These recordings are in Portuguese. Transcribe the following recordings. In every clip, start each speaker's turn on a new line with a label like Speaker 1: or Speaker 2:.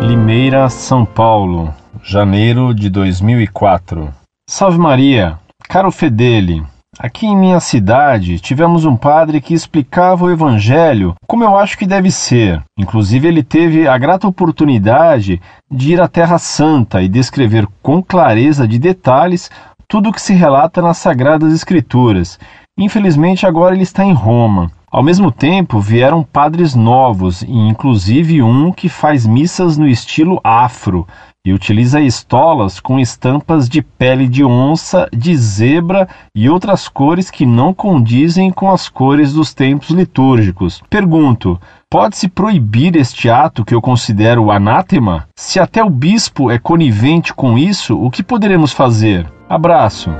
Speaker 1: Limeira, São Paulo, janeiro de 2004. Salve Maria, caro Fedele. Aqui em minha cidade tivemos um padre que explicava o Evangelho como eu acho que deve ser. Inclusive, ele teve a grata oportunidade de ir à Terra Santa e descrever com clareza de detalhes tudo o que se relata nas Sagradas Escrituras. Infelizmente, agora ele está em Roma. Ao mesmo tempo, vieram padres novos, e inclusive um que faz missas no estilo afro e utiliza estolas com estampas de pele de onça, de zebra e outras cores que não condizem com as cores dos templos litúrgicos. Pergunto: pode-se proibir este ato que eu considero anátema? Se até o bispo é conivente com isso, o que poderemos fazer? Abraço.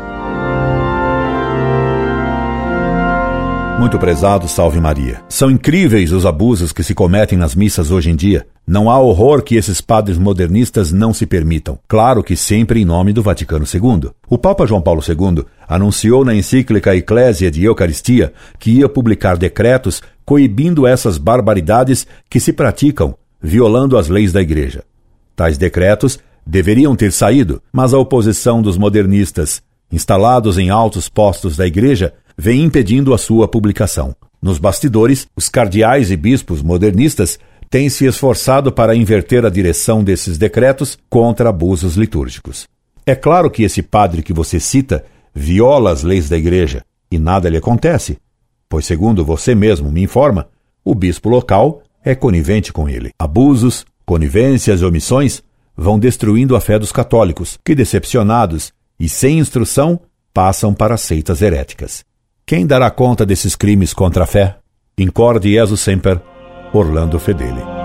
Speaker 2: Muito prezado, salve Maria. São incríveis os abusos que se cometem nas missas hoje em dia. Não há horror que esses padres modernistas não se permitam. Claro que sempre em nome do Vaticano II. O Papa João Paulo II anunciou na encíclica Eclésia de Eucaristia que ia publicar decretos coibindo essas barbaridades que se praticam, violando as leis da Igreja. Tais decretos deveriam ter saído, mas a oposição dos modernistas, instalados em altos postos da Igreja, vem impedindo a sua publicação. Nos bastidores, os cardeais e bispos modernistas têm se esforçado para inverter a direção desses decretos contra abusos litúrgicos. É claro que esse padre que você cita viola as leis da igreja e nada lhe acontece, pois, segundo você mesmo me informa, o bispo local é conivente com ele. Abusos, conivências e omissões vão destruindo a fé dos católicos, que, decepcionados e sem instrução, passam para seitas heréticas. Quem dará conta desses crimes contra a fé? Incorde Jesus Semper, Orlando Fedeli.